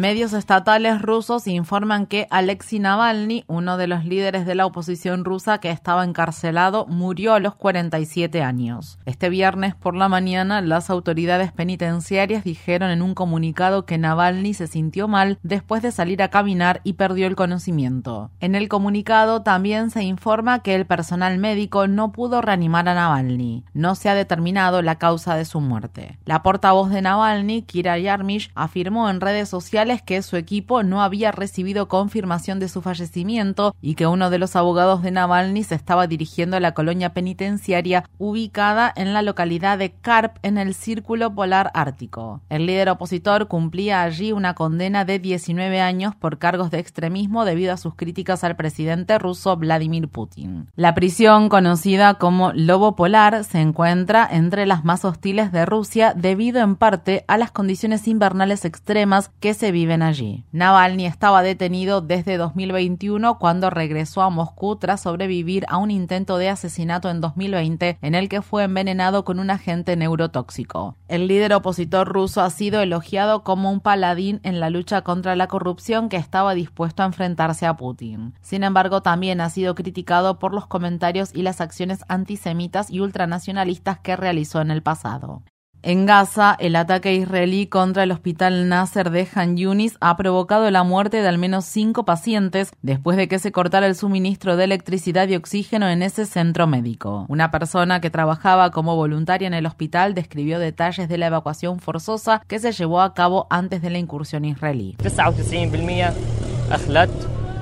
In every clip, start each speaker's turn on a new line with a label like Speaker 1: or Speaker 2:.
Speaker 1: Medios estatales rusos informan que Alexei Navalny, uno de los líderes de la oposición rusa que estaba encarcelado, murió a los 47 años. Este viernes por la mañana, las autoridades penitenciarias dijeron en un comunicado que Navalny se sintió mal después de salir a caminar y perdió el conocimiento. En el comunicado también se informa que el personal médico no pudo reanimar a Navalny. No se ha determinado la causa de su muerte. La portavoz de Navalny, Kira Yarmish, afirmó en redes sociales que su equipo no había recibido confirmación de su fallecimiento y que uno de los abogados de Navalny se estaba dirigiendo a la colonia penitenciaria ubicada en la localidad de Karp en el Círculo Polar Ártico. El líder opositor cumplía allí una condena de 19 años por cargos de extremismo debido a sus críticas al presidente ruso Vladimir Putin. La prisión, conocida como Lobo Polar, se encuentra entre las más hostiles de Rusia debido en parte a las condiciones invernales extremas que se viven allí. Navalny estaba detenido desde 2021 cuando regresó a Moscú tras sobrevivir a un intento de asesinato en 2020 en el que fue envenenado con un agente neurotóxico. El líder opositor ruso ha sido elogiado como un paladín en la lucha contra la corrupción que estaba dispuesto a enfrentarse a Putin. Sin embargo, también ha sido criticado por los comentarios y las acciones antisemitas y ultranacionalistas que realizó en el pasado. En Gaza, el ataque israelí contra el hospital Nasser de Han Yunis ha provocado la muerte de al menos cinco pacientes después de que se cortara el suministro de electricidad y oxígeno en ese centro médico. Una persona que trabajaba como voluntaria en el hospital describió detalles de la evacuación forzosa que se llevó a cabo antes de la incursión israelí.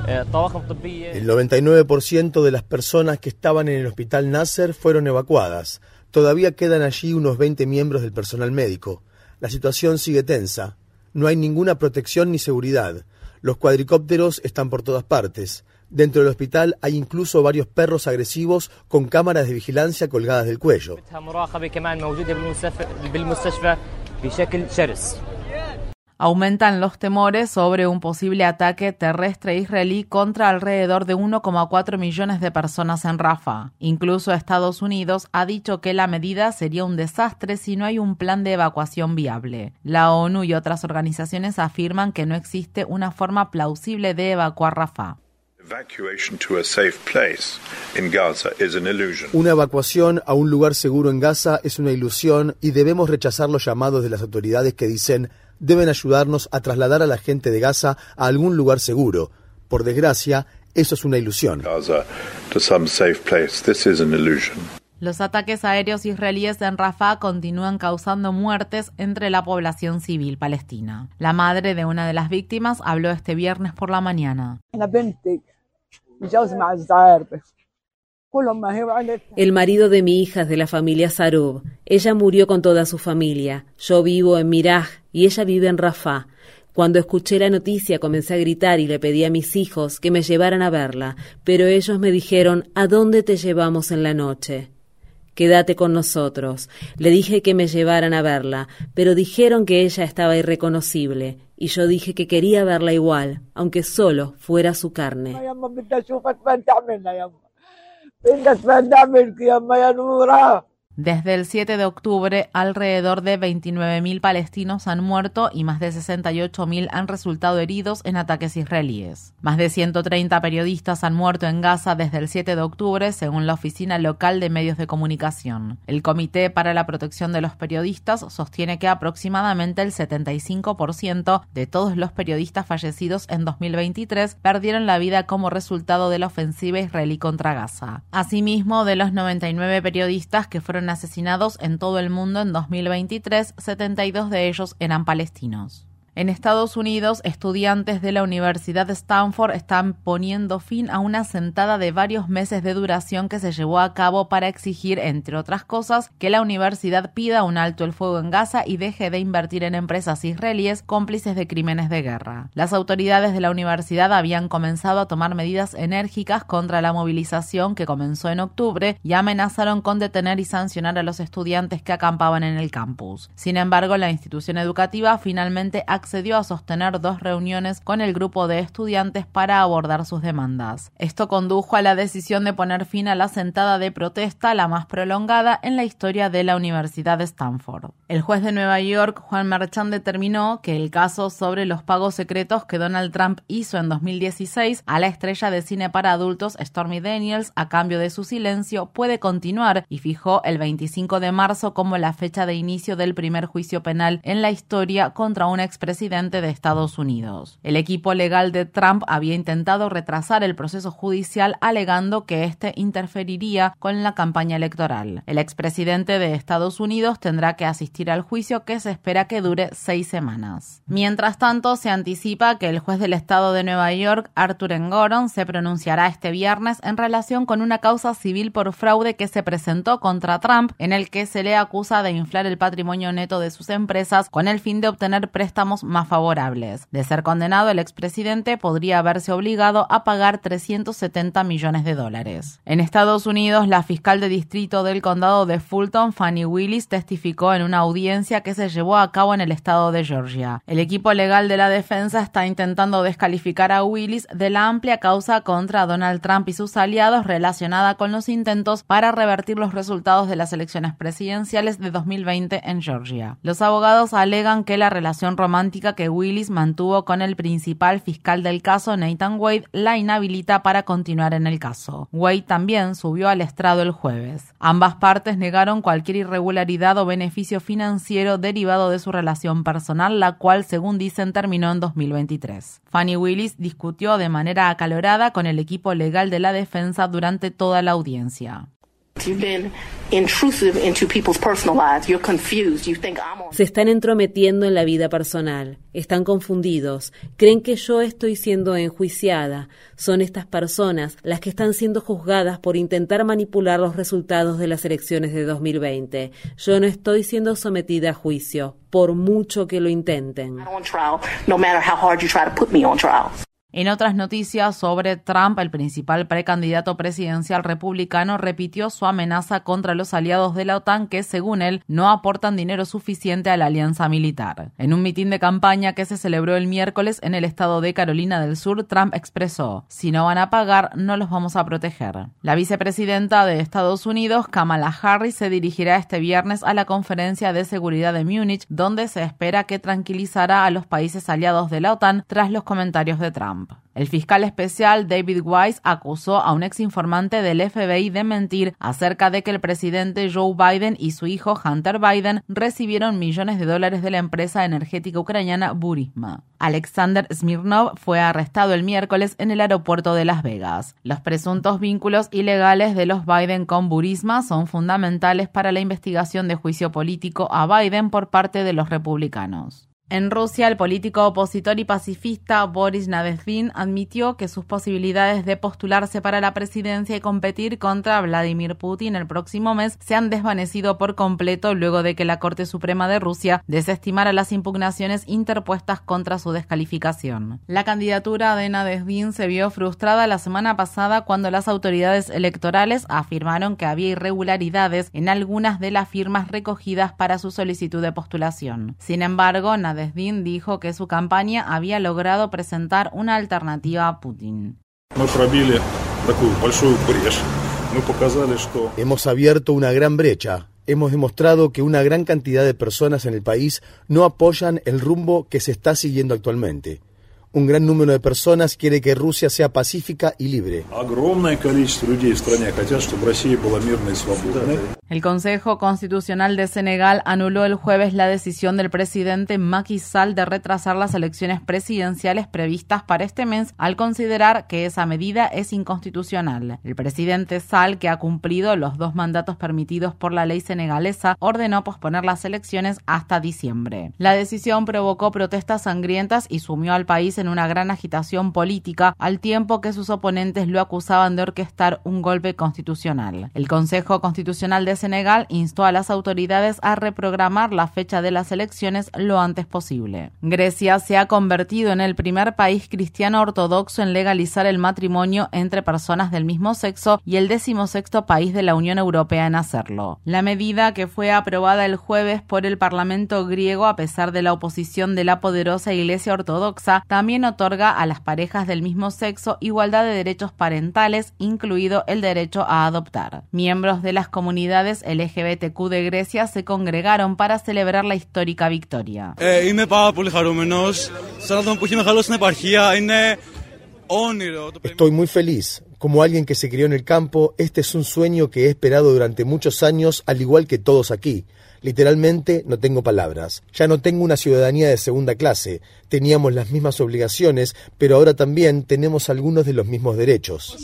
Speaker 2: El 99% de las personas que estaban en el hospital Nasser fueron evacuadas. Todavía quedan allí unos 20 miembros del personal médico. La situación sigue tensa. No hay ninguna protección ni seguridad. Los cuadricópteros están por todas partes. Dentro del hospital hay incluso varios perros agresivos con cámaras de vigilancia colgadas del cuello.
Speaker 1: Aumentan los temores sobre un posible ataque terrestre israelí contra alrededor de 1,4 millones de personas en Rafah. Incluso Estados Unidos ha dicho que la medida sería un desastre si no hay un plan de evacuación viable. La ONU y otras organizaciones afirman que no existe una forma plausible de evacuar Rafah.
Speaker 2: Una evacuación a un lugar seguro en Gaza es una ilusión y debemos rechazar los llamados de las autoridades que dicen deben ayudarnos a trasladar a la gente de Gaza a algún lugar seguro. Por desgracia, eso es una ilusión.
Speaker 1: Los ataques aéreos israelíes en Rafah continúan causando muertes entre la población civil palestina. La madre de una de las víctimas habló este viernes por la mañana.
Speaker 3: El marido de mi hija es de la familia Sarub. Ella murió con toda su familia. Yo vivo en Miraj y ella vive en Rafah. Cuando escuché la noticia comencé a gritar y le pedí a mis hijos que me llevaran a verla, pero ellos me dijeron ¿A dónde te llevamos en la noche? Quédate con nosotros. Le dije que me llevaran a verla, pero dijeron que ella estaba irreconocible, y yo dije que quería verla igual, aunque solo fuera su carne.
Speaker 1: Desde el 7 de octubre, alrededor de 29.000 palestinos han muerto y más de 68.000 han resultado heridos en ataques israelíes. Más de 130 periodistas han muerto en Gaza desde el 7 de octubre, según la Oficina Local de Medios de Comunicación. El Comité para la Protección de los Periodistas sostiene que aproximadamente el 75% de todos los periodistas fallecidos en 2023 perdieron la vida como resultado de la ofensiva israelí contra Gaza. Asimismo, de los 99 periodistas que fueron asesinados en todo el mundo en 2023, 72 de ellos eran palestinos. En Estados Unidos, estudiantes de la Universidad de Stanford están poniendo fin a una sentada de varios meses de duración que se llevó a cabo para exigir, entre otras cosas, que la universidad pida un alto el fuego en Gaza y deje de invertir en empresas israelíes cómplices de crímenes de guerra. Las autoridades de la universidad habían comenzado a tomar medidas enérgicas contra la movilización que comenzó en octubre y amenazaron con detener y sancionar a los estudiantes que acampaban en el campus. Sin embargo, la institución educativa finalmente accedió a sostener dos reuniones con el grupo de estudiantes para abordar sus demandas. Esto condujo a la decisión de poner fin a la sentada de protesta, la más prolongada en la historia de la Universidad de Stanford. El juez de Nueva York, Juan Merchan, determinó que el caso sobre los pagos secretos que Donald Trump hizo en 2016 a la estrella de cine para adultos Stormy Daniels a cambio de su silencio puede continuar y fijó el 25 de marzo como la fecha de inicio del primer juicio penal en la historia contra un expresidente de Estados Unidos. El equipo legal de Trump había intentado retrasar el proceso judicial alegando que éste interferiría con la campaña electoral. El expresidente de Estados Unidos tendrá que asistir al juicio que se espera que dure seis semanas. Mientras tanto, se anticipa que el juez del estado de Nueva York, Arthur Engoron, se pronunciará este viernes en relación con una causa civil por fraude que se presentó contra Trump, en el que se le acusa de inflar el patrimonio neto de sus empresas con el fin de obtener préstamos más favorables. De ser condenado, el expresidente podría haberse obligado a pagar 370 millones de dólares. En Estados Unidos, la fiscal de distrito del condado de Fulton, Fanny Willis, testificó en una audiencia que se llevó a cabo en el estado de Georgia. El equipo legal de la defensa está intentando descalificar a Willis de la amplia causa contra Donald Trump y sus aliados relacionada con los intentos para revertir los resultados de las elecciones presidenciales de 2020 en Georgia. Los abogados alegan que la relación que Willis mantuvo con el principal fiscal del caso, Nathan Wade, la inhabilita para continuar en el caso. Wade también subió al estrado el jueves. Ambas partes negaron cualquier irregularidad o beneficio financiero derivado de su relación personal, la cual, según dicen, terminó en 2023. Fanny Willis discutió de manera acalorada con el equipo legal de la defensa durante toda la audiencia.
Speaker 3: Se están entrometiendo en la vida personal, están confundidos, creen que yo estoy siendo enjuiciada. Son estas personas las que están siendo juzgadas por intentar manipular los resultados de las elecciones de 2020. Yo no estoy siendo sometida a juicio, por mucho que lo intenten.
Speaker 1: En otras noticias sobre Trump, el principal precandidato presidencial republicano repitió su amenaza contra los aliados de la OTAN que, según él, no aportan dinero suficiente a la alianza militar. En un mitin de campaña que se celebró el miércoles en el estado de Carolina del Sur, Trump expresó, si no van a pagar, no los vamos a proteger. La vicepresidenta de Estados Unidos, Kamala Harris, se dirigirá este viernes a la conferencia de seguridad de Múnich, donde se espera que tranquilizará a los países aliados de la OTAN tras los comentarios de Trump. El fiscal especial David Weiss acusó a un ex informante del FBI de mentir acerca de que el presidente Joe Biden y su hijo Hunter Biden recibieron millones de dólares de la empresa energética ucraniana Burisma. Alexander Smirnov fue arrestado el miércoles en el aeropuerto de Las Vegas. Los presuntos vínculos ilegales de los Biden con Burisma son fundamentales para la investigación de juicio político a Biden por parte de los republicanos. En Rusia, el político opositor y pacifista Boris Nadezhdin admitió que sus posibilidades de postularse para la presidencia y competir contra Vladimir Putin el próximo mes se han desvanecido por completo luego de que la Corte Suprema de Rusia desestimara las impugnaciones interpuestas contra su descalificación. La candidatura de Nadezhdin se vio frustrada la semana pasada cuando las autoridades electorales afirmaron que había irregularidades en algunas de las firmas recogidas para su solicitud de postulación. Sin embargo, Desdin dijo que su campaña había logrado presentar una alternativa a Putin.
Speaker 2: Hemos abierto una gran brecha. Hemos demostrado que una gran cantidad de personas en el país no apoyan el rumbo que se está siguiendo actualmente. Un gran número de personas quiere que Rusia sea pacífica y libre.
Speaker 1: El Consejo Constitucional de Senegal anuló el jueves la decisión del presidente Macky Sall de retrasar las elecciones presidenciales previstas para este mes al considerar que esa medida es inconstitucional. El presidente Sall, que ha cumplido los dos mandatos permitidos por la ley senegalesa, ordenó posponer las elecciones hasta diciembre. La decisión provocó protestas sangrientas y sumió al país en una gran agitación política, al tiempo que sus oponentes lo acusaban de orquestar un golpe constitucional. El Consejo Constitucional de Senegal instó a las autoridades a reprogramar la fecha de las elecciones lo antes posible. Grecia se ha convertido en el primer país cristiano ortodoxo en legalizar el matrimonio entre personas del mismo sexo y el decimosexto país de la Unión Europea en hacerlo. La medida que fue aprobada el jueves por el Parlamento griego a pesar de la oposición de la poderosa Iglesia Ortodoxa también otorga a las parejas del mismo sexo igualdad de derechos parentales, incluido el derecho a adoptar. Miembros de las comunidades LGBTQ de Grecia se congregaron para celebrar la histórica victoria.
Speaker 2: Estoy muy feliz. Como alguien que se crió en el campo, este es un sueño que he esperado durante muchos años, al igual que todos aquí. Literalmente no tengo palabras. Ya no tengo una ciudadanía de segunda clase. Teníamos las mismas obligaciones, pero ahora también tenemos algunos de los mismos derechos.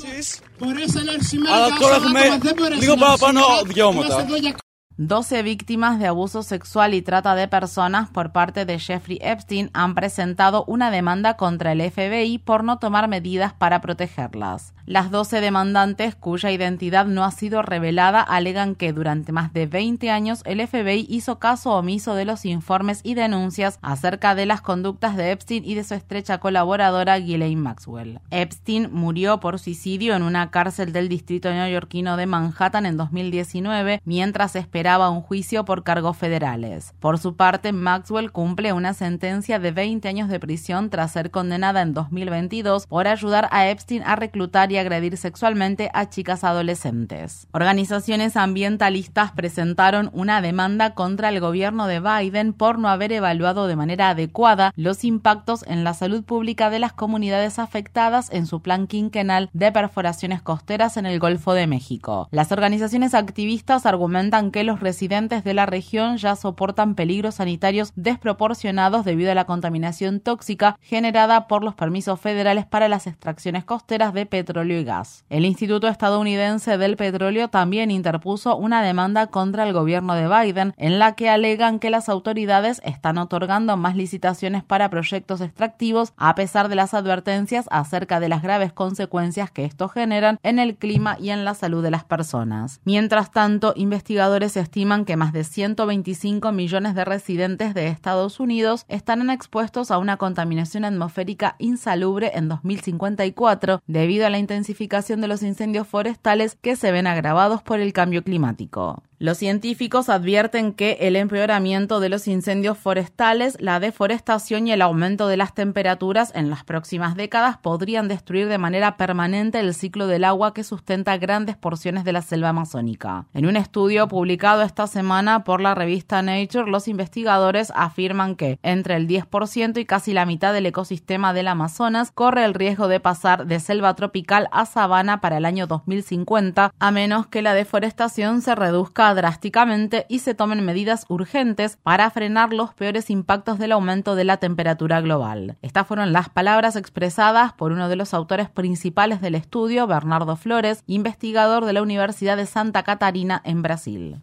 Speaker 1: 12 víctimas de abuso sexual y trata de personas por parte de Jeffrey Epstein han presentado una demanda contra el FBI por no tomar medidas para protegerlas. Las 12 demandantes, cuya identidad no ha sido revelada, alegan que durante más de 20 años el FBI hizo caso omiso de los informes y denuncias acerca de las conductas de Epstein y de su estrecha colaboradora Ghislaine Maxwell. Epstein murió por suicidio en una cárcel del distrito neoyorquino de Manhattan en 2019 mientras esperaba un juicio por cargos federales. Por su parte, Maxwell cumple una sentencia de 20 años de prisión tras ser condenada en 2022 por ayudar a Epstein a reclutar agredir sexualmente a chicas adolescentes. Organizaciones ambientalistas presentaron una demanda contra el gobierno de Biden por no haber evaluado de manera adecuada los impactos en la salud pública de las comunidades afectadas en su plan quinquenal de perforaciones costeras en el Golfo de México. Las organizaciones activistas argumentan que los residentes de la región ya soportan peligros sanitarios desproporcionados debido a la contaminación tóxica generada por los permisos federales para las extracciones costeras de petróleo y gas. El Instituto Estadounidense del Petróleo también interpuso una demanda contra el gobierno de Biden en la que alegan que las autoridades están otorgando más licitaciones para proyectos extractivos a pesar de las advertencias acerca de las graves consecuencias que esto generan en el clima y en la salud de las personas. Mientras tanto, investigadores estiman que más de 125 millones de residentes de Estados Unidos estarán expuestos a una contaminación atmosférica insalubre en 2054 debido a la intensificación de los incendios forestales que se ven agravados por el cambio climático. Los científicos advierten que el empeoramiento de los incendios forestales, la deforestación y el aumento de las temperaturas en las próximas décadas podrían destruir de manera permanente el ciclo del agua que sustenta grandes porciones de la selva amazónica. En un estudio publicado esta semana por la revista Nature, los investigadores afirman que entre el 10% y casi la mitad del ecosistema del Amazonas corre el riesgo de pasar de selva tropical a sabana para el año 2050, a menos que la deforestación se reduzca drásticamente y se tomen medidas urgentes para frenar los peores impactos del aumento de la temperatura global. Estas fueron las palabras expresadas por uno de los autores principales del estudio, Bernardo Flores, investigador de la Universidad de Santa Catarina en Brasil.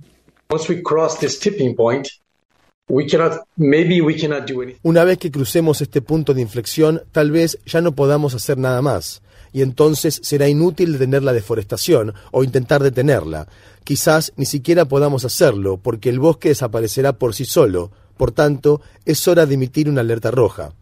Speaker 2: Una vez que crucemos este punto de inflexión, tal vez ya no podamos hacer nada más y entonces será inútil detener la deforestación o intentar detenerla. Quizás ni siquiera podamos hacerlo porque el bosque desaparecerá por sí solo. Por tanto, es hora de emitir una alerta roja.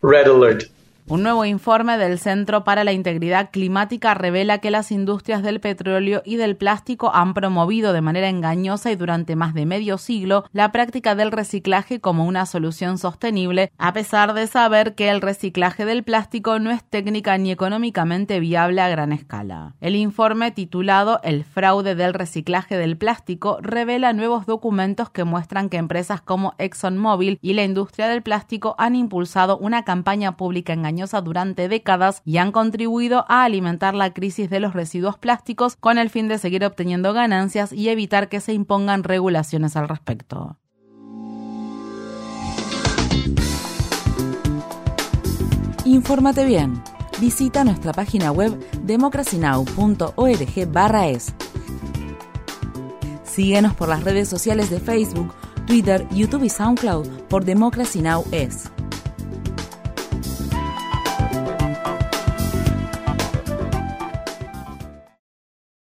Speaker 1: Un nuevo informe del Centro para la Integridad Climática revela que las industrias del petróleo y del plástico han promovido de manera engañosa y durante más de medio siglo la práctica del reciclaje como una solución sostenible, a pesar de saber que el reciclaje del plástico no es técnica ni económicamente viable a gran escala. El informe titulado El fraude del reciclaje del plástico revela nuevos documentos que muestran que empresas como ExxonMobil y la industria del plástico han impulsado una campaña pública engañosa durante décadas y han contribuido a alimentar la crisis de los residuos plásticos con el fin de seguir obteniendo ganancias y evitar que se impongan regulaciones al respecto.
Speaker 4: Infórmate bien. Visita nuestra página web democracynow.org/es. Síguenos por las redes sociales de Facebook, Twitter, YouTube y SoundCloud por Democracy Now! es.